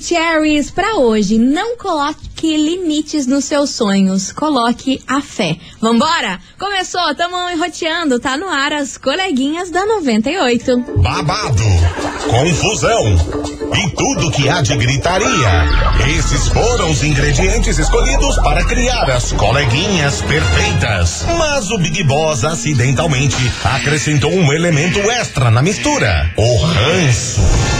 Maravicheries para hoje. Não coloque limites nos seus sonhos, coloque a fé. Vambora? Começou, tamo enroteando, tá no ar as coleguinhas da 98. Babado, confusão e tudo que há de gritaria. Esses foram os ingredientes escolhidos para criar as coleguinhas perfeitas. Mas o Big Boss acidentalmente acrescentou um elemento extra na mistura: o ranço.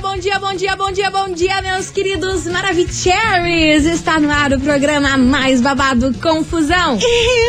Bom dia, bom dia, bom dia, bom dia, bom dia, meus queridos Maravicheries! Está no ar o programa mais babado Confusão.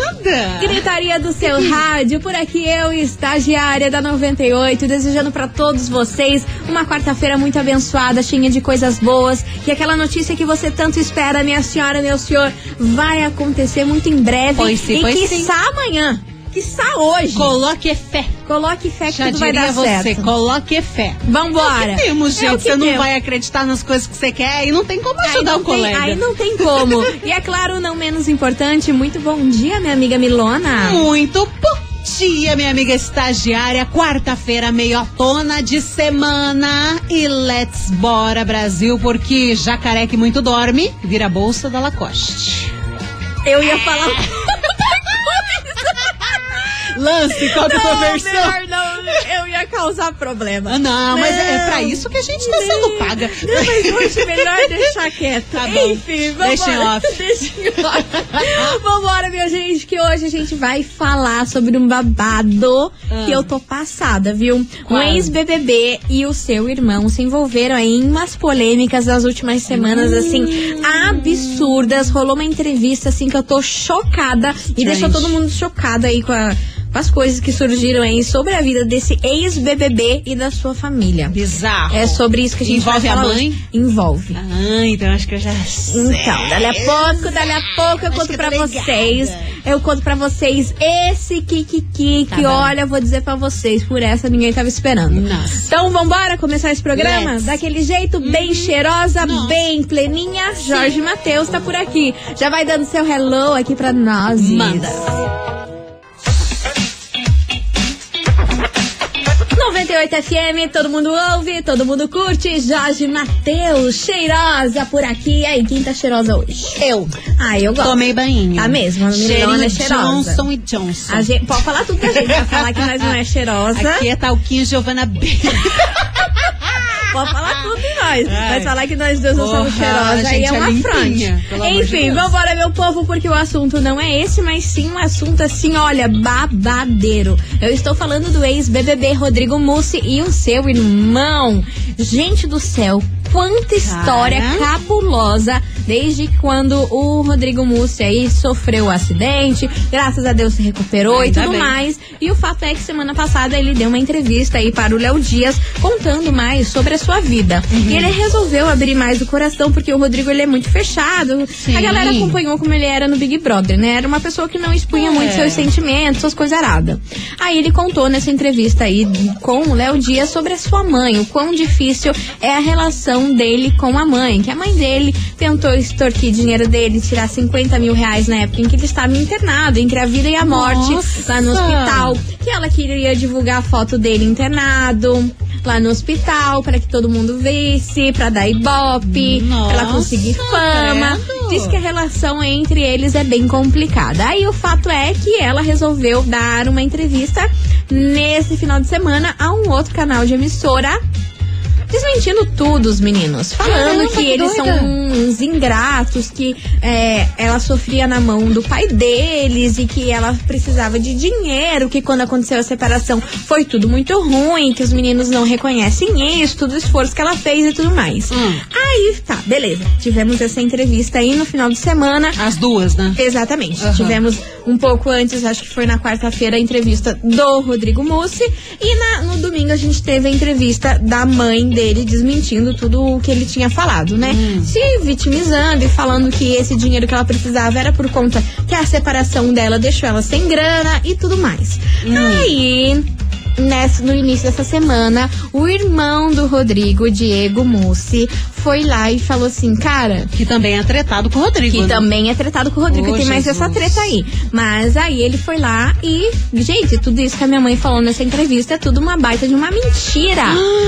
Anda! Gritaria do seu rádio, por aqui eu, estagiária da 98, desejando para todos vocês uma quarta-feira muito abençoada, cheia de coisas boas, que aquela notícia que você tanto espera, minha senhora, meu senhor, vai acontecer muito em breve Pois sim, e pois que sim. amanhã, que hoje. Coloque fé. Coloque fé que Já tudo vai diria dar você, certo. coloque fé. Vambora. É o que temos, É gente. o que você não temos. vai acreditar nas coisas que você quer e não tem como ajudar não o tem- colega. aí não tem como. e é claro, não menos importante, muito bom dia, minha amiga Milona. Muito bom dia, minha amiga estagiária. Quarta-feira, meiotona de semana. E let's bora, Brasil, porque jacaré que muito dorme vira bolsa da Lacoste. Eu ia falar. Lance, qual que é a tua Não, versão? melhor não, eu ia causar problema. Ah, não, mas é Não. pra isso que a gente tá sendo paga. Não, mas hoje melhor deixar quieto. Tá bom. Enfim, vamos Deixa em off. Deixa em off. Vambora, minha gente, que hoje a gente vai falar sobre um babado Ah. que eu tô passada, viu? Qual? Um ex-BBB e o seu irmão se envolveram aí em umas polêmicas nas últimas semanas, assim, absurdas. Rolou uma entrevista, assim, que eu tô chocada e deixou todo mundo chocado aí com a- com as coisas que surgiram aí sobre a vida desse ex-BBB e da sua família. Bizarro. É sobre isso que a gente Envolve vai a falar mãe? hoje. Envolve. Ah, então acho que eu já sei. Então, dali a pouco, dali a pouco eu Acho conto que eu pra vocês. Eu conto pra vocês esse Kikiki que, Tá bom. olha, eu vou dizer pra vocês, por essa ninguém tava esperando. Nossa. Então, vambora começar esse programa? Let's. Daquele jeito, bem cheirosa, Nossa. bem pleninha. Jorge Matheus tá por aqui. Já vai dando seu hello aqui pra nós. Manda. 98 FM, todo mundo ouve, todo mundo curte. Jorge Matheus, cheirosa por aqui. E aí, quem tá cheirosa hoje? Eu. Ah, eu gosto. Tomei banho. Tá mesmo, a Cheirinho é cheirosa. Johnson e Johnson. A gente, pode falar tudo que a gente vai falar que nós não é cheirosa. Aqui é talquinho Giovanna B. Pode falar tudo em nós. Ai. Mas falar que nós duas não somos cheirosas a aí é é uma afronte. de Enfim, vambora, meu povo, porque o assunto não é esse, mas sim um assunto assim, olha, babadeiro. Eu estou falando do ex-BBB Rodrigo Mussi e o seu irmão. Gente do céu, quanta história Cara. cabulosa desde quando o Rodrigo Mussi aí sofreu o acidente, graças a Deus se recuperou e Ainda tudo bem. mais. E o fato é que semana passada ele deu uma entrevista aí para o Léo Dias contando mais sobre a sua vida. Uhum. E ele resolveu abrir mais o coração porque o Rodrigo ele é muito fechado. Sim. A galera acompanhou como ele era no Big Brother, né? Era uma pessoa que não expunha É. muito seus sentimentos, suas coisas aradas. Aí ele contou nessa entrevista aí com o Léo Dias sobre a sua mãe, o quão difícil é a relação dele com a mãe, que a mãe dele tentou extorquir dinheiro dele, tirar 50 mil reais na época em que ele estava internado, entre a vida e a morte, Nossa. lá no hospital, que ela queria divulgar a foto dele internado. Lá no hospital, para que todo mundo visse, pra dar ibope, pra ela Nossa, conseguir fama. Diz que a relação entre eles é bem complicada. Aí o fato é que ela resolveu dar uma entrevista nesse final de semana a um outro canal de emissora. Desmentindo tudo, os meninos. Falando Caramba, que que eles são uns ingratos, que é, ela sofria na mão do pai deles e que ela precisava de dinheiro, que quando aconteceu a separação foi tudo muito ruim, que os meninos não reconhecem isso, todo o esforço que ela fez e tudo mais. Hum. Aí, tá, beleza. Tivemos essa entrevista aí no final de semana. As duas, né? Exatamente. Aham. Tivemos um pouco antes, acho que foi na quarta-feira, a entrevista do Rodrigo Mussi. E na- no domingo a gente teve a entrevista da mãe dele desmentindo tudo o que ele tinha falado, né? Hum. Se vitimizando e falando que esse dinheiro que ela precisava era por conta que a separação dela deixou ela sem grana e tudo mais. Hum. Aí. Nessa, no início dessa semana, o irmão do Rodrigo, Diego Mussi, foi lá e falou assim, cara. Que também é tretado com o Rodrigo. Que né? também é tretado com o Rodrigo, Ô, tem mais Jesus. essa treta aí. Mas aí ele foi lá e, gente, tudo isso que a minha mãe falou nessa entrevista é tudo uma baita de uma mentira.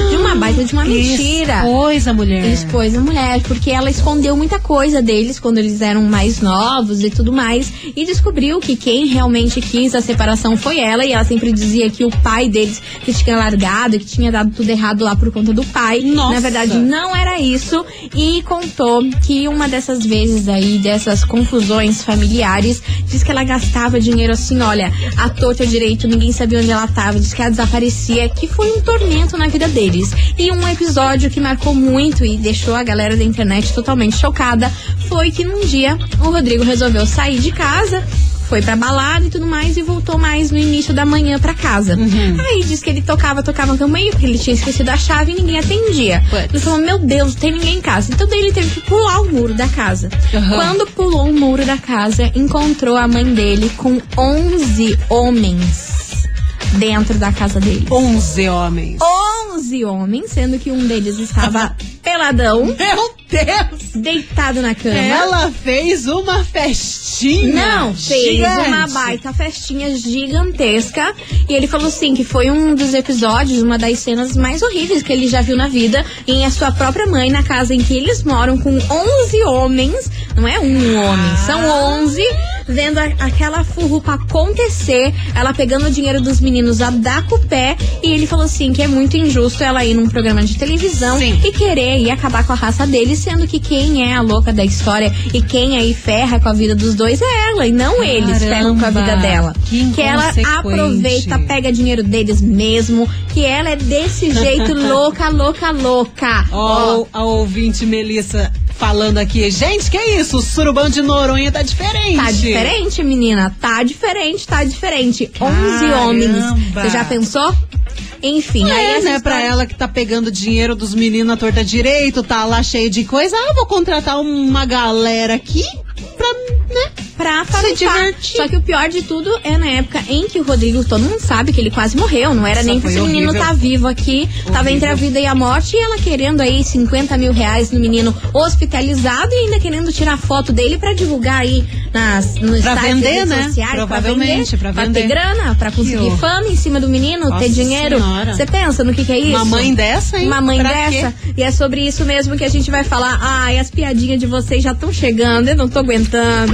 de uma baita de uma mentira. Coisa, mulher. Ele expôs a mulher, porque ela escondeu muita coisa deles quando eles eram mais novos e tudo mais. E descobriu que quem realmente quis a separação foi ela. E ela sempre dizia que o pai deles que tinha largado, que tinha dado tudo errado lá por conta do pai. Nossa. Na verdade, não era isso. E contou que uma dessas vezes aí, dessas confusões familiares, diz que ela gastava dinheiro assim, olha, a torta direito, ninguém sabia onde ela tava, diz que ela desaparecia, que foi um tormento na vida deles. E um episódio que marcou muito e deixou a galera da internet totalmente chocada foi que num dia o Rodrigo resolveu sair de casa. Foi pra balada e tudo mais e voltou mais no início da manhã pra casa. Aí diz que ele tocava, tocava no caminho, porque ele tinha esquecido a chave e ninguém atendia. Ele falou: Meu Deus, não tem ninguém em casa. Então daí ele teve que pular o muro da casa. Aham. Quando pulou o muro da casa, encontrou a mãe dele com 11 homens dentro da casa dele. 11 homens. 11 homens, sendo que um deles estava peladão, Meu Deus! deitado na cama. Ela fez uma festinha. Não, fez gigante. uma baita festinha gigantesca. E ele falou assim que foi um dos episódios, uma das cenas mais horríveis que ele já viu na vida. Em a sua própria mãe, na casa em que eles moram, com 11 homens. Não é um homem, são 11. Vendo a- aquela furrupa acontecer, ela pegando o dinheiro dos meninos a dar com o pé. E ele falou assim que é muito injusto ela ir num programa de televisão Sim. e querer ir acabar com a raça dele, sendo que quem é a louca da história e quem aí ferra com a vida dos dois é ela, e não eles Caramba, ferram com a vida dela. que ela inconsequente. aproveita, pega dinheiro deles mesmo, que ela é desse jeito louca, louca, louca. Ó, a ouvinte Melissa falando aqui. Gente, que isso? O surubão de Noronha tá diferente. Tá diferente, menina. Tá diferente, tá diferente. 11 Caramba. homens. Você já pensou? Enfim, aí É, essa né, história- pra ela que tá pegando dinheiro dos meninos à torta direito, tá lá cheio de coisa. Ah, vou contratar uma galera aqui pra, né? Pra Se farofar. divertir. Só que o pior de tudo é na época em que o Rodrigo, todo mundo sabe que ele quase morreu. Não era Nossa, nem pra esse menino horrível. tá vivo aqui. Tava entre a vida e a morte. E ela querendo aí 50 mil reais no menino hospitalizado e ainda querendo tirar foto dele pra divulgar aí nas, nos Pra sites vender, redes né? sociais. Provavelmente, pra pra vender. ter grana, pra conseguir fama em cima do menino, Nossa ter dinheiro. Você pensa no que que é isso? Uma mãe dessa, hein? Uma mãe Pra dessa. quê? E é sobre isso mesmo que a gente vai falar. Ai, as piadinhas de vocês já estão chegando. Eu não tô aguentando.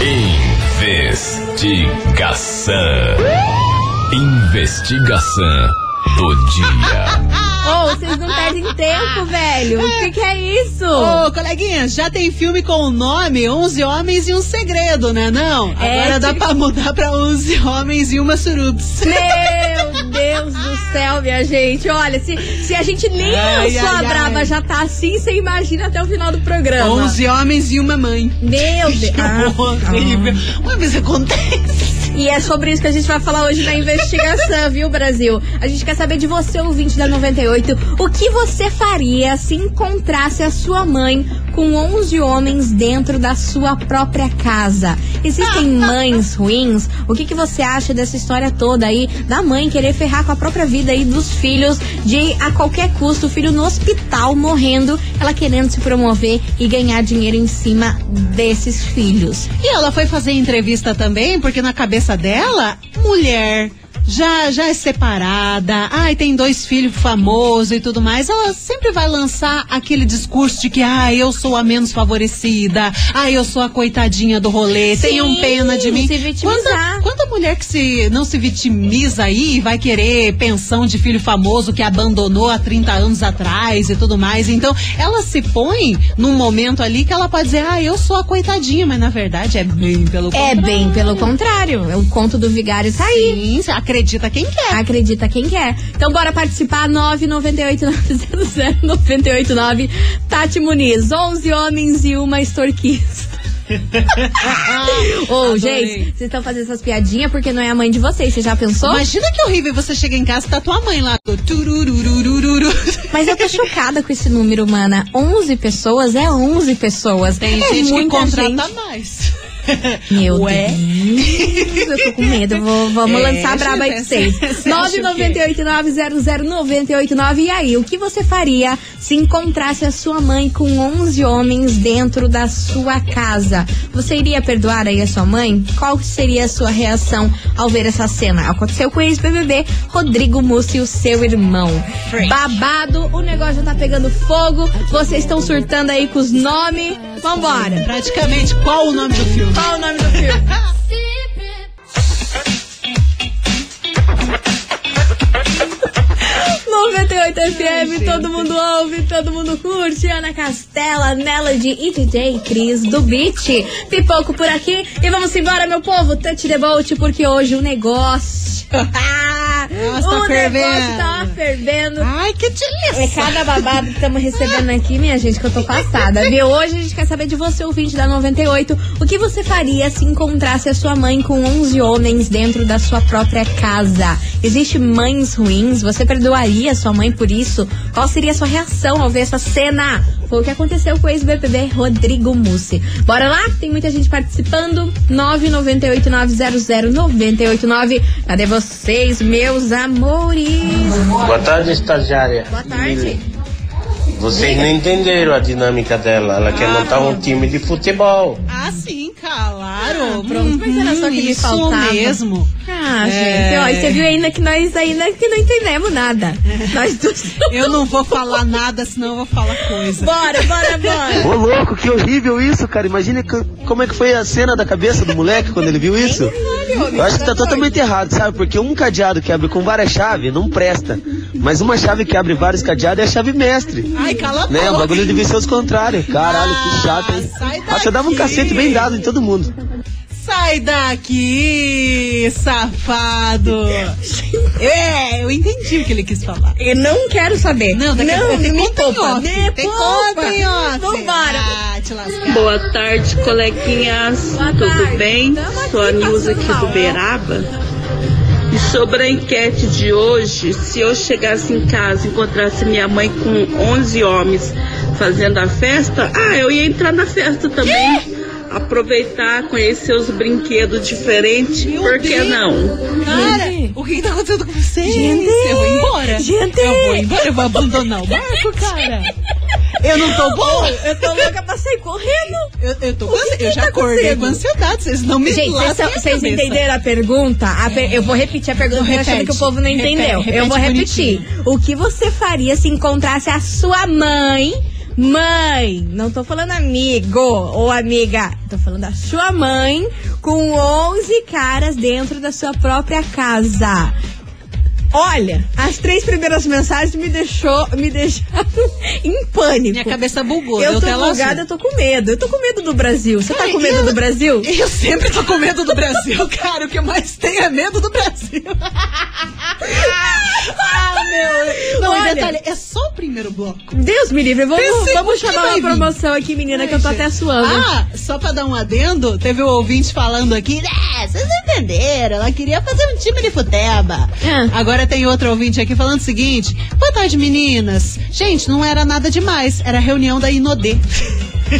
Investigação. Investigação do dia. Ô, vocês não perdem tempo, velho. O que, que é isso? Ô, coleguinha, já tem filme com o nome 11 Homens e um Segredo, né? Não? É, Agora dá tipo- pra mudar pra 11 Homens e uma Surubs. Meu Deus do céu, minha gente. Olha, se, se a gente nem Ai, lançou ai, a braba ai. já tá assim, você imagina até o final do programa. 11 Homens e uma mãe. Meu Deus. Que Ah, horrível. Ué, mas acontece. E é sobre isso que a gente vai falar hoje na investigação, viu, Brasil? A gente quer saber de você, ouvinte da 98, o que você faria se encontrasse a sua mãe com 11 homens dentro da sua própria casa? Existem mães ruins? O que, que você acha dessa história toda aí da mãe querer ferrar com a própria vida aí dos filhos de a qualquer custo, o filho no hospital morrendo, ela querendo se promover e ganhar dinheiro em cima desses filhos? E ela foi fazer entrevista também, porque na cabeça dela, mulher. Já, já é separada, ai, tem dois filhos famosos e tudo mais. Ela sempre vai lançar aquele discurso de que, ai, eu sou a menos favorecida, ai, eu sou a coitadinha do rolê, tenham Sim, pena de mim. se vitimizar. Quanta, quanta mulher que se não se vitimiza aí vai querer pensão de filho famoso que abandonou há 30 anos atrás e tudo mais. Então, ela se põe num momento ali que ela pode dizer, ah, eu sou a coitadinha, mas na verdade é bem pelo É contrário. bem pelo contrário. É o conto do vigário tá aí. Sim, acredita quem quer. Acredita quem quer. Então bora participar, 998-900-989. Tati Muniz, 11 homens e uma extorquista. Ô, Adorei. gente, vocês estão fazendo essas piadinhas porque não é a mãe de vocês, você já pensou? Mas, Imagina que horrível você chega em casa e tá tua mãe lá. Tururururururu. eu tô chocada com esse número, mana. 11 pessoas é 11 pessoas. Tem é gente que contrata gente. mais. Meu Ué? Deus, eu tô com medo. Vou, vamos É, lançar a braba aí pra vocês. você acha o quê? 998900989. E aí, o que você faria se encontrasse a sua mãe com 11 homens dentro da sua casa? Você iria perdoar aí a sua mãe? Qual seria a sua reação ao ver essa cena? Aconteceu com o ex-BBB Rodrigo Mussi e o seu irmão. Babado, o negócio pegando fogo. Vocês estão surtando aí com os nomes. Vambora. Praticamente, qual o nome do filme? Qual o nome do filme? 98 FM, todo mundo ouve, todo mundo curte. Ana Castela, Melody e DJ Cris do Beat. Pipoco por aqui e vamos embora, meu povo. Touch the boat, porque hoje o negócio. Nossa, tá o negócio fervendo. tá fervendo. Ai, que É delícia. cada babado que estamos recebendo aqui, minha gente, que eu tô passada. Viu? Hoje a gente quer saber de você, ouvinte da 98, o que você faria se encontrasse a sua mãe com 11 homens dentro da sua própria casa? Existe mães ruins? Você perdoaria sua mãe por isso? Qual seria a sua reação ao ver essa cena? Foi o que aconteceu com o ex-BBB Rodrigo Mussi. Bora lá? Tem muita gente participando. 998900989. Cadê vocês, meus amores? Boa tarde, estagiária. Boa tarde. Vocês não entenderam a dinâmica dela. Ela quer montar um time de futebol. Ah, sim, claro. pronto, mas era só que me isso faltava. mesmo. Ah, É. gente, ó, e você viu ainda que nós ainda que não entendemos nada. Nós duas. Eu não vou falar nada, senão eu vou falar coisa. Bora, bora, bora. Ô louco, que horrível isso, cara. Imagina que- como é que foi a cena da cabeça do moleque quando ele viu isso. Eu acho que tá totalmente errado, sabe? Porque um cadeado que abre com várias chaves não presta. Mas uma chave que abre vários cadeados é a chave mestre. Ai, cala a Né? O bagulho devia ser os contrários. Caralho, que chato, hein? Ah, sai eu dava um daqui. cacete bem dado em todo mundo. Sai daqui, safado. É, eu entendi o que ele quis falar. Eu não quero saber. Não, daqui a pouco me poupa. Me poupa. Vambora. Ah. Boa tarde, coleguinhas. Boa Tudo tarde. bem? Tamo Sou a Nilza aqui mal, do? Beraba. E sobre a enquete de hoje, se eu chegasse em casa e encontrasse minha mãe com 11 homens fazendo a festa, ah, eu ia entrar na festa também. Aproveitar, conhecer os brinquedos diferentes, Meu por que Deus. não? Cara, o que tá acontecendo com você? Gente. Eu vou embora. Gente. Eu vou embora, eu vou abandonar o barco, cara. Eu não tô boa. Eu tô louca pra sair correndo. Eu, eu tô que que Eu já tá acordei com ansiedade. Vocês não me Gente, vocês entenderam a pergunta? A per- Eu vou repetir a pergunta, Então, achando repete. que o povo não Repete, entendeu. repete eu vou repetir. bonitinho. O que você faria se encontrasse a sua mãe? Mãe, não tô falando amigo ou amiga, tô falando a sua mãe com 11 caras dentro da sua própria casa. Olha, as três primeiras mensagens me deixou, me deixaram em pânico. Minha cabeça bugou. eu tô bugada, eu tô com medo. Eu tô com medo do Brasil. Você tá Ai, com medo eu- do Brasil? Eu sempre tô com medo do Brasil, cara. O que eu mais tenho é medo do Brasil. ah, meu. Não, Olha. detalhe, é só o primeiro bloco. Deus me livre, vamos, Pensei vamos chamar uma vir. promoção aqui, menina, que eu tô Ai, até gente. suando. Ah, só pra dar um adendo, teve um ouvinte falando aqui, né, vocês entenderam, ela queria fazer um time de futeba. Ah. Agora tem outro ouvinte aqui falando o seguinte, boa tarde meninas. Gente, não era nada demais, era a reunião da Inodê.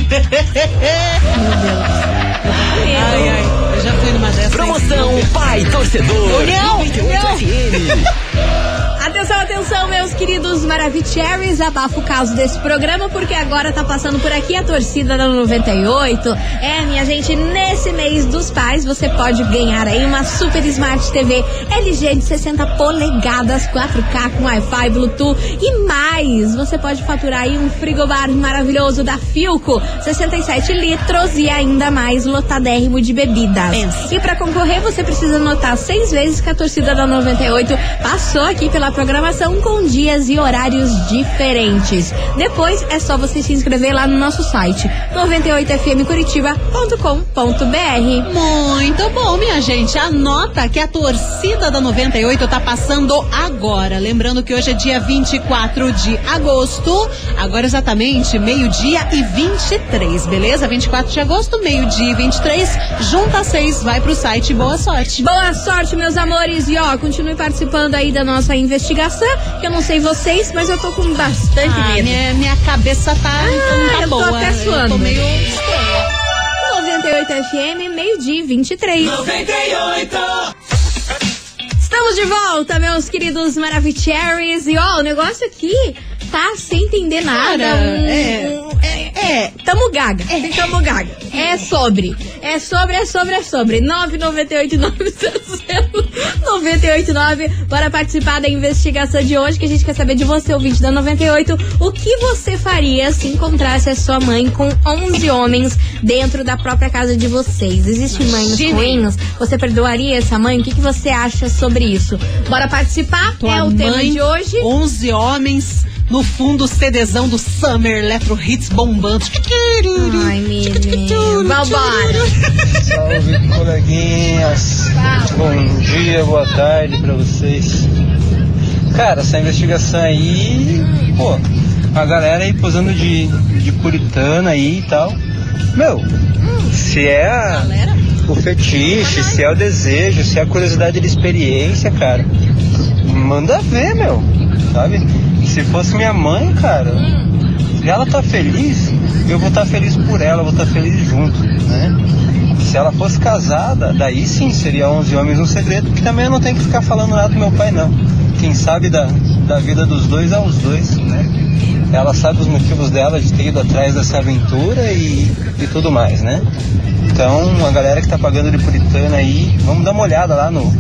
Ai, ai, eu já fui numa dessas. Promoção Pai Torcedor. União, 98 União. FM. Atenção, atenção, meus queridos Maravicheries, abafa o caso desse programa, porque agora tá passando por aqui a torcida da 98. É, minha gente, nesse mês dos pais, você pode ganhar aí uma Super Smart TV LG de 60 polegadas, 4K com Wi-Fi, Bluetooth e mais. Você pode faturar aí um frigobar maravilhoso da Filco, 67 litros e ainda mais lotadérrimo de bebidas. Pensa. E para concorrer, você precisa anotar seis vezes que a torcida da 98 passou aqui pela programação com dias e horários diferentes. Depois é só você se inscrever lá no nosso site 98fmcuritiba.com.br. Muito bom, minha gente. Anota que a torcida da 98 tá passando agora. Lembrando que hoje é dia 24 de agosto. Agora exatamente meio-dia e 23, beleza? 24 de agosto, meio-dia e 23. Junta seis, vai pro site. Boa sorte. Boa sorte, meus amores. E ó, continue participando aí da nossa investigação, que eu não sei vocês, mas eu tô com bastante Ah, medo. minha, minha cabeça tá, então não tá eu tô boa. até Eu suando. tô meio. 98 FM, meio-dia e 23. 98! Estamos de volta, meus queridos Maravicheries. E ó, o negócio aqui tá sem entender nada. Cara, Hum, é. hum, é, é, tamo gaga. Tamo gaga. É sobre. É sobre, é sobre, é sobre. 998-900-989. Bora participar da investigação de hoje, que a gente quer saber de você, ouvinte da 98. O que você faria se encontrasse a sua mãe com 11 homens dentro da própria casa de vocês? Existem mães ruins? Você perdoaria essa mãe? O que, que você acha sobre isso? Bora participar? Tua é o tema de hoje. 11 homens. No fundo, o CDzão do Summer Electro Hits bombando. Ai, menino. Vambora. Salve, coleguinhas. Bom dia, boa tarde pra vocês. Cara, essa investigação aí, pô, a galera aí posando de, de puritana aí e tal. Meu, se é a- o fetiche, se é o desejo, se é a curiosidade de experiência, cara, manda ver, meu, sabe? Se fosse minha mãe, cara, se ela tá feliz, eu vou estar feliz por ela, eu vou estar feliz junto, né? Se ela fosse casada, daí sim seria 11 homens um segredo, que também eu não tenho que ficar falando nada do meu pai, não. Quem sabe da, da vida dos dois é os dois, né? Ela sabe os motivos dela de ter ido atrás dessa aventura e, e tudo mais, né? Então, a galera que tá pagando de puritana aí, vamos dar uma olhada lá no,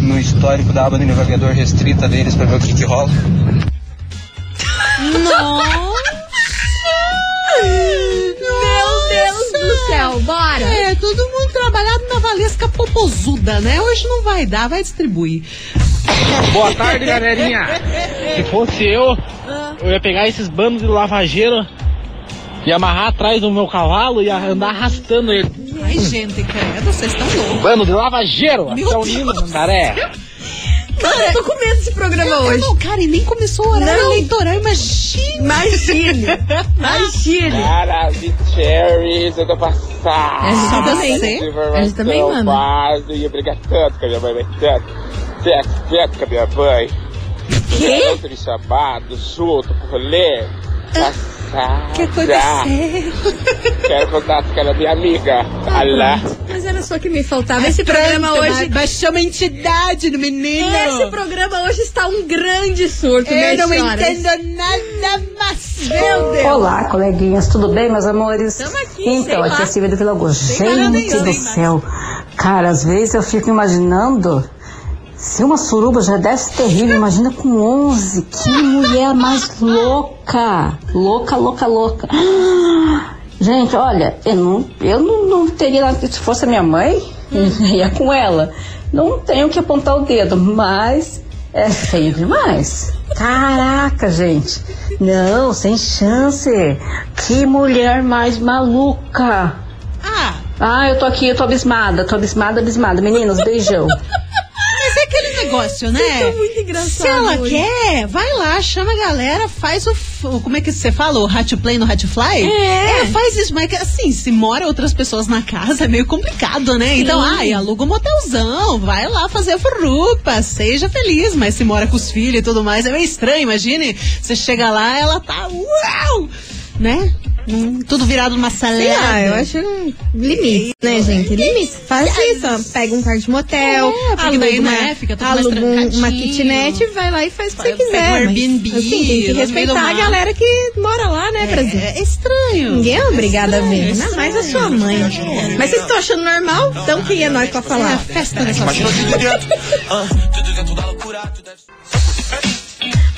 no histórico da aba de navegador restrita deles pra ver o que que rola. Meu Deus do céu, bora. É, todo mundo trabalhado na Valesca Popozuda, né? Hoje não vai dar, vai distribuir. Boa tarde, galerinha. Se fosse eu, eu ia pegar esses bandos de lavageiro e amarrar atrás do meu cavalo e andar arrastando ele. Ai, gente, credo, vocês estão loucos. Bando de lavageiro, Meu até o Deus. Nino Mandaré. Cara, eu tô com medo desse programa hoje. Não, cara, e nem começou o horário Não. eleitoral, imagina. Imagine. Imagine. Cara, de cherries, eu tô passado. A gente Só também. você? A gente também, mano. Quase ia brigar tanto com a minha mãe, mas tanto. Sexo, tanto com a minha mãe. Quê? Outro de chamado, junto, pro rolê. Passada. O que aconteceu? Quero contato com a minha amiga. Alá. Mas era só que me faltava. Esse programa Pronto, hoje. Baixou uma entidade no menino. Esse programa hoje está um grande surto, Eu não entendo nada mais. Meu Deus. Olá, coleguinhas, tudo bem, meus amores? Tamo aqui, então, sei aqui é a Silvia do Vila Gente do céu. Cara, às vezes eu fico imaginando. Se uma suruba já deve ser terrível, imagina com 11. Que mulher mais louca. Louca, louca, louca. Gente, olha, eu não, eu não, não teria nada. Se fosse a minha mãe, ia com ela. Não tenho que apontar o dedo, mas é feio demais. Caraca, gente. Não, sem chance. Que mulher mais maluca. Ah, Ah, eu tô aqui, eu tô abismada, tô abismada, abismada. Meninos, beijão. mas é aquele negócio, né? Vocês são muito engraçados Se ela hoje. quer, vai lá, chama a galera, faz o. Como é que você fala? O Hat Play no Hat Fly? É. faz isso, mas que, assim, se mora outras pessoas na casa é meio complicado, né? Então, ai, aluga um motelzão, vai lá fazer a furrupa, seja feliz, mas se mora com os filhos e tudo mais, é meio estranho, imagine. Você chega lá, ela tá. Uau! Né? Hum, tudo virado numa salada. Sei lá, eu acho um limite, né, gente? Limite. Faz isso, ó. Pega um quarto de motel, É, aluga, daí, uma, né, fica aluga um- uma kitnet, vai lá e faz o que você Pega um quiser. mas, Airbnb, assim, tem que respeitar a galera que mora lá, né, Brasil? É, é estranho. Ninguém é obrigado a ver, estranho, ainda mais a sua estranho. mãe. Mas vocês estão achando normal? Então quem é nós pra É a falar? festa dessa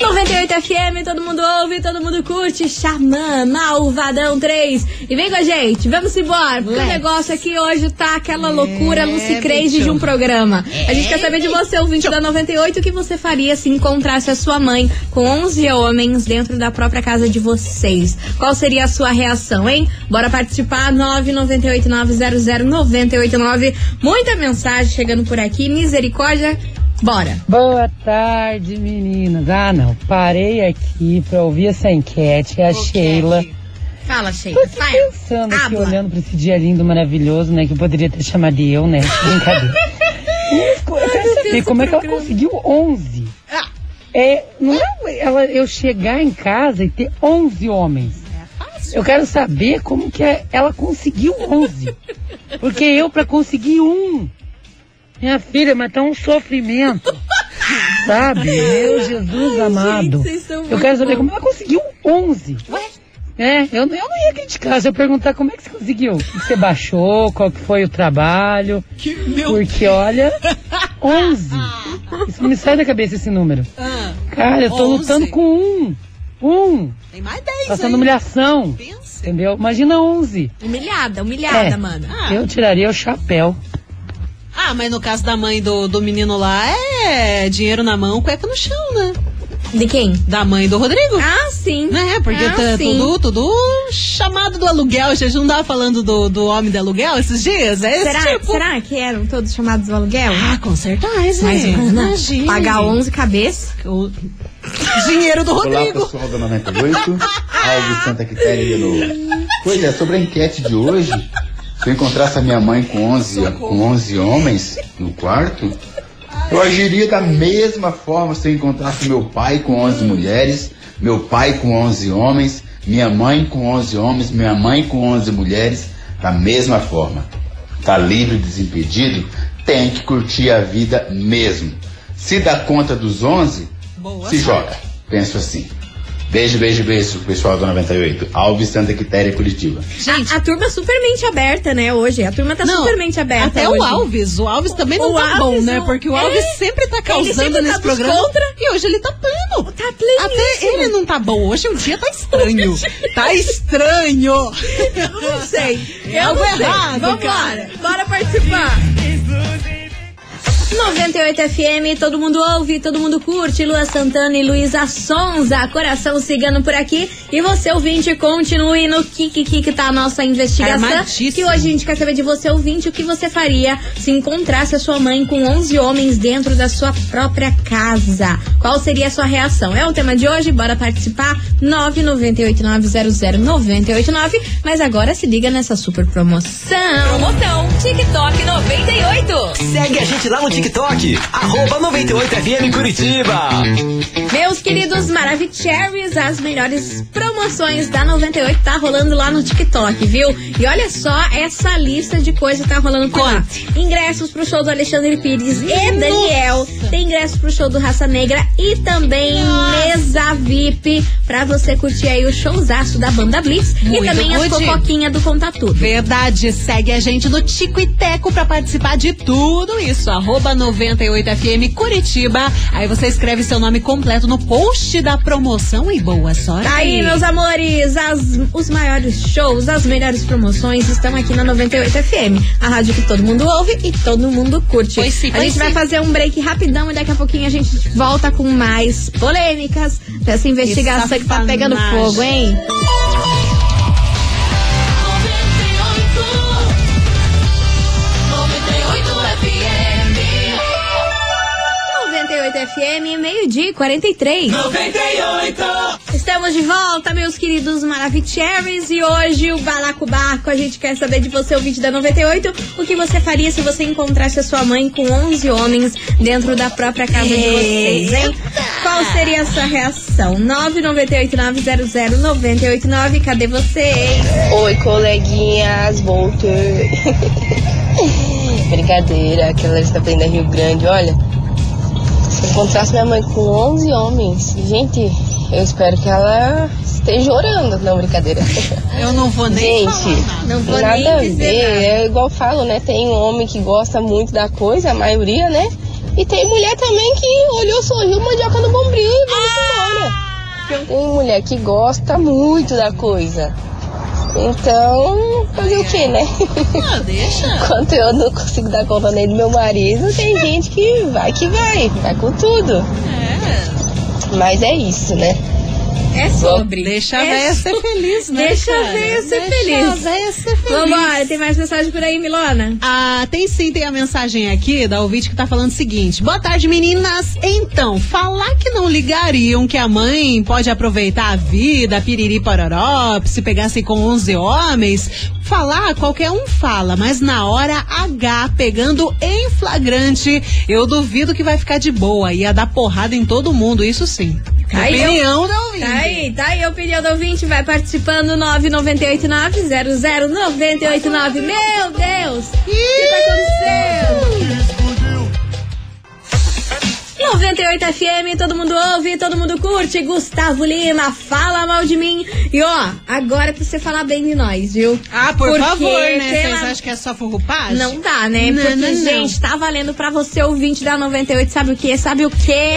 98 FM, todo mundo ouve, todo mundo curte. Xamã, Malvadão 3. E vem com a gente, vamos embora. Porque o negócio aqui hoje tá aquela loucura Lucy Crazy de um programa. A gente quer saber de você, ouvinte da 98, o que você faria se encontrasse a sua mãe com 11 homens dentro da própria casa de vocês. Qual seria a sua reação, hein? Bora participar, 998900989. Muita mensagem chegando por aqui, misericórdia. Bora. Boa tarde, meninas. Ah, não. Parei aqui pra ouvir essa enquete. A Sheila. Fala, Sheila. Tô aqui pensando aqui, Habla. olhando pra esse dia lindo, maravilhoso, né? Que eu poderia ter chamado de eu, né? Brincadeira. Eu quero saber como é que ela conseguiu 11. É, não é ela, eu chegar em casa e ter 11 homens. Eu quero saber como que é- ela conseguiu 11. Porque eu, pra conseguir um, minha filha, mas tá um sofrimento. Sabe? Meu Jesus amado. vocês são eu quero saber bons. como ela conseguiu 11. É, eu, eu não ia criticar, se eu perguntar como é que você conseguiu. Você baixou, qual que foi o trabalho. Porque, olha, 11. Isso me sai da cabeça esse número. Ah, Cara, eu tô 11. lutando com um. Um. tem mais 10 Passando aí. humilhação. Pensa. Entendeu? Imagina 11. Humilhada, humilhada, É. mano. Ah. Eu tiraria o chapéu. Ah, mas no caso da mãe do, do menino lá, é dinheiro na mão, cueca no chão, né? De quem? Da mãe do Rodrigo. Ah, sim. Né? Porque ah, tá sim. tudo, tudo chamado do aluguel. A gente não tava falando do, do homem do aluguel esses dias? É esse Será, tipo. será que eram todos chamados do aluguel? Ah, com certeza. Mas, mana, Imagine. pagar 11 cabeças. O dinheiro do Olá Rodrigo. pessoal da 98, Alves Santa Quitéria de novo. Pois é, sobre a enquete de hoje, se eu encontrasse a minha mãe com 11, com 11 homens no quarto, eu agiria da mesma forma se eu encontrasse meu pai com 11 mulheres, meu pai com 11 homens, minha mãe com 11 homens, minha mãe com 11 mulheres, da mesma forma. Tá livre, desimpedido, tem que curtir a vida mesmo. Se dá conta dos 11, Boa se sorte. joga. Penso assim. Beijo, beijo, beijo, pessoal do 98. Alves Santa Quitéria, Curitiba. A, a turma super mente aberta, né, hoje. A turma tá Não, super mente aberta Até hoje. o Alves. O Alves também não O tá bom, Alves, né? o- Porque o é. Alves sempre tá Ele causando sempre tá nesse dos programa. contra. E hoje ele tá pleno. Tá pleníssimo. Até ele não tá bom. Hoje o dia tá estranho. tá estranho. Eu não sei. É Eu algo não sei. errado, Vambora. cara. Bora participar. 98 FM, todo mundo ouve, todo mundo curte. Lua Santana e Luísa Sonza, coração cigano por aqui. E você, ouvinte, continue no Kiki que tá a nossa investigação. Que hoje a gente quer saber de você, ouvinte, o que você faria se encontrasse a sua mãe com 11 homens dentro da sua própria casa. Qual seria a sua reação? É o tema de hoje, bora participar. 998900989. Mas agora se liga nessa super promoção. Promoção TikTok 98. Segue a gente lá no TikTok, arroba 98FM Curitiba. Meus queridos Maravicheries, as melhores promoções da 98 tá rolando lá no TikTok, viu? E olha só essa lista de coisas que tá rolando por lá. Ingressos pro show do Alexandre Pires e Daniel. Tem ingressos pro show do Raça Negra e também mesa VIP pra você curtir aí o showzaço da banda Blitz. Muito e também as good. fofoquinhas do Conta Tudo. Verdade, segue a gente no Tico e Teco pra participar de tudo isso. Arroba 98FM Curitiba. Aí você escreve seu nome completo no post da promoção e boa sorte. Tá aí, meus amores, as- os maiores shows, as melhores promoções estão aqui na 98 FM. A rádio que todo mundo ouve e todo mundo curte. Pois sim, a pois gente vai sim. fazer um break rapidão e daqui a pouquinho a gente volta com mais polêmicas dessa investigação que tá pegando fogo, hein? 98 FM, meio-dia e 43. 98. Estamos de volta, meus queridos Maravicheries, e hoje o Balacobaco, a gente quer saber de você, ouvinte da 98, o que você faria se você encontrasse a sua mãe com 11 homens dentro da própria casa de vocês, hein? Qual seria a sua reação? 998-900-989, cadê vocês? Oi, coleguinhas, voltei. Brincadeira, aquela está bem da Rio Grande, olha. Encontrasse minha mãe com 11 homens, gente, eu espero que ela esteja orando. Não, brincadeira. Eu não vou nem Gente, falar nada. Não vou nada nem a dizer ver. nada. É igual eu falo, né? Tem homem que gosta muito da coisa, a maioria, né? E tem mulher também que olhou, sorriu, mandioca no bombril e vai embora. Tem mulher que gosta muito da coisa. Então, fazer o que, né? Ah, deixa. Enquanto eu não consigo dar conta nem do meu marido, tem gente que vai que vai, vai com tudo. É. Mas é isso, né? É sobre. Deixa a é véia so- ser feliz, né? Deixa a cara? véia ser Deixa feliz. a véia ser feliz. Vambora, tem mais mensagem por aí, Milona? Ah, tem sim, tem a mensagem aqui da ouvinte que tá falando o seguinte. Boa tarde, meninas. Então, falar que não ligariam que a mãe pode aproveitar a vida, piriri pororó, se pegassem com 11 homens, falar, qualquer um fala, mas na hora H, pegando em flagrante, eu duvido que vai ficar de boa. Ia dar porrada em todo mundo, isso sim. Tá Opinião eu- da ouvinte. Tá aí, tá aí a opinião do ouvinte. Vai participando 998900989. Meu Deus! O que tá acontecendo? 98 FM, todo mundo ouve, todo mundo curte. Gustavo Lima, fala mal de mim. E ó, agora é pra você falar bem de nós, viu? Ah, por Porque favor, né? pela- Vocês acham que é só furrupagem? Não dá, né? Não, Porque, não, não. gente, tá valendo pra você, ouvinte da 98, sabe o quê? Sabe o quê?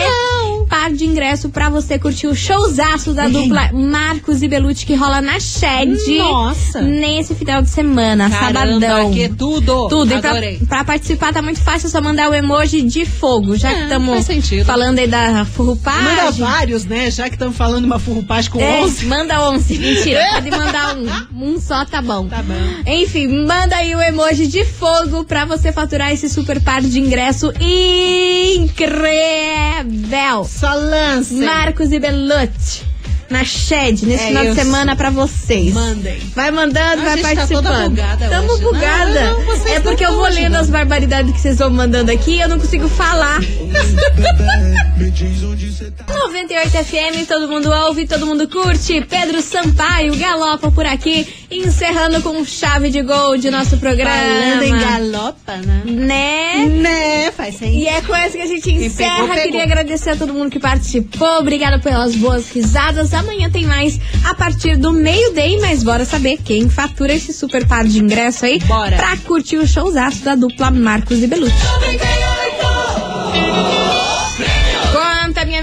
Par de ingresso pra você curtir o showzaço da dupla Marcos e Belucci que rola na Shed. Nossa. Nesse final de semana, Caramba, sabadão. que tudo. Tudo. E pra, Adorei. pra participar tá muito fácil, é só mandar o emoji de fogo. Já É, que estamos falando aí da furrupagem. Manda vários, né? Já que estamos falando uma furrupagem com É, 11. manda 11. Mentira, pode mandar um. Um só tá bom. Tá bom. Enfim, manda aí o emoji de fogo pra você faturar esse super par de ingresso incrível. Só lance. Marcos e Belucci. Na Shed, nesse É final de semana pra vocês. Mandem. Vai mandando, A vai tá participando. toda bugada Tamo hoje. bugada. Não, é porque não eu vou lendo não. as barbaridades que vocês vão mandando aqui e eu não consigo falar. 98 FM, todo mundo ouve, todo mundo curte. Pedro Sampaio galopa por aqui, encerrando com chave de gol de nosso programa. Falando em galopa, né? Né? Né? Faz sentido. E é com essa que a gente encerra. pegou, pegou. Queria agradecer a todo mundo que participou. Obrigada pelas boas risadas. Amanhã tem mais a partir do meio-dia. Mas bora saber quem fatura esse super par de ingresso aí. Bora. Pra curtir o showzaço da dupla Marcos e Belucci. Conta, minha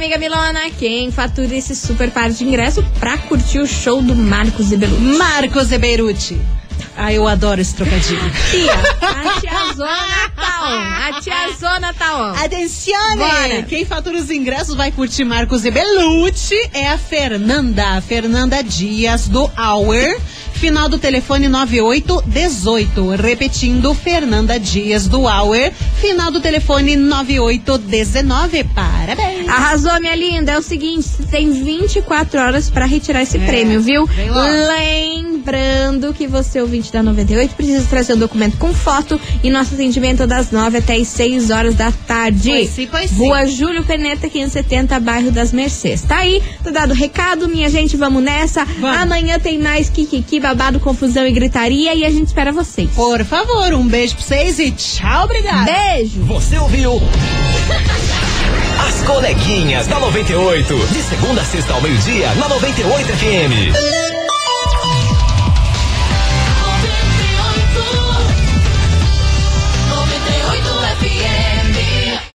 amiga Milona, quem fatura esse super par de ingresso pra curtir o show do Marcos Belucci. Marcos Eberuti. Ah, eu adoro esse trocadilho. Tia, a tiazona tá on. A tiazona tá on. Atencione! Bora. Quem fatura os ingressos vai curtir Marcos e Belucci é a Fernanda. Fernanda Dias, do Hour. Final do telefone 9818. Repetindo, Fernanda Dias, do Hour. Final do telefone 9819. Parabéns! Arrasou, minha linda. É o seguinte, você tem 24 horas pra retirar esse É, prêmio, viu? logo. Lembrando que você, ouvinte da 98, precisa trazer um documento com foto e nosso atendimento é das 9 até as 6 horas da tarde. Pois sim, pois sim. Rua Júlio Peneta, 570, bairro das Mercês. Tá aí, tá dado o recado, minha gente, vamos nessa. Vamos. Amanhã tem mais Kikiki, babado, confusão e gritaria e a gente espera vocês. Por favor, um beijo pra vocês e tchau, obrigada! Beijo! Você ouviu? As coleguinhas da 98. De segunda a sexta ao meio-dia, na 98 FM.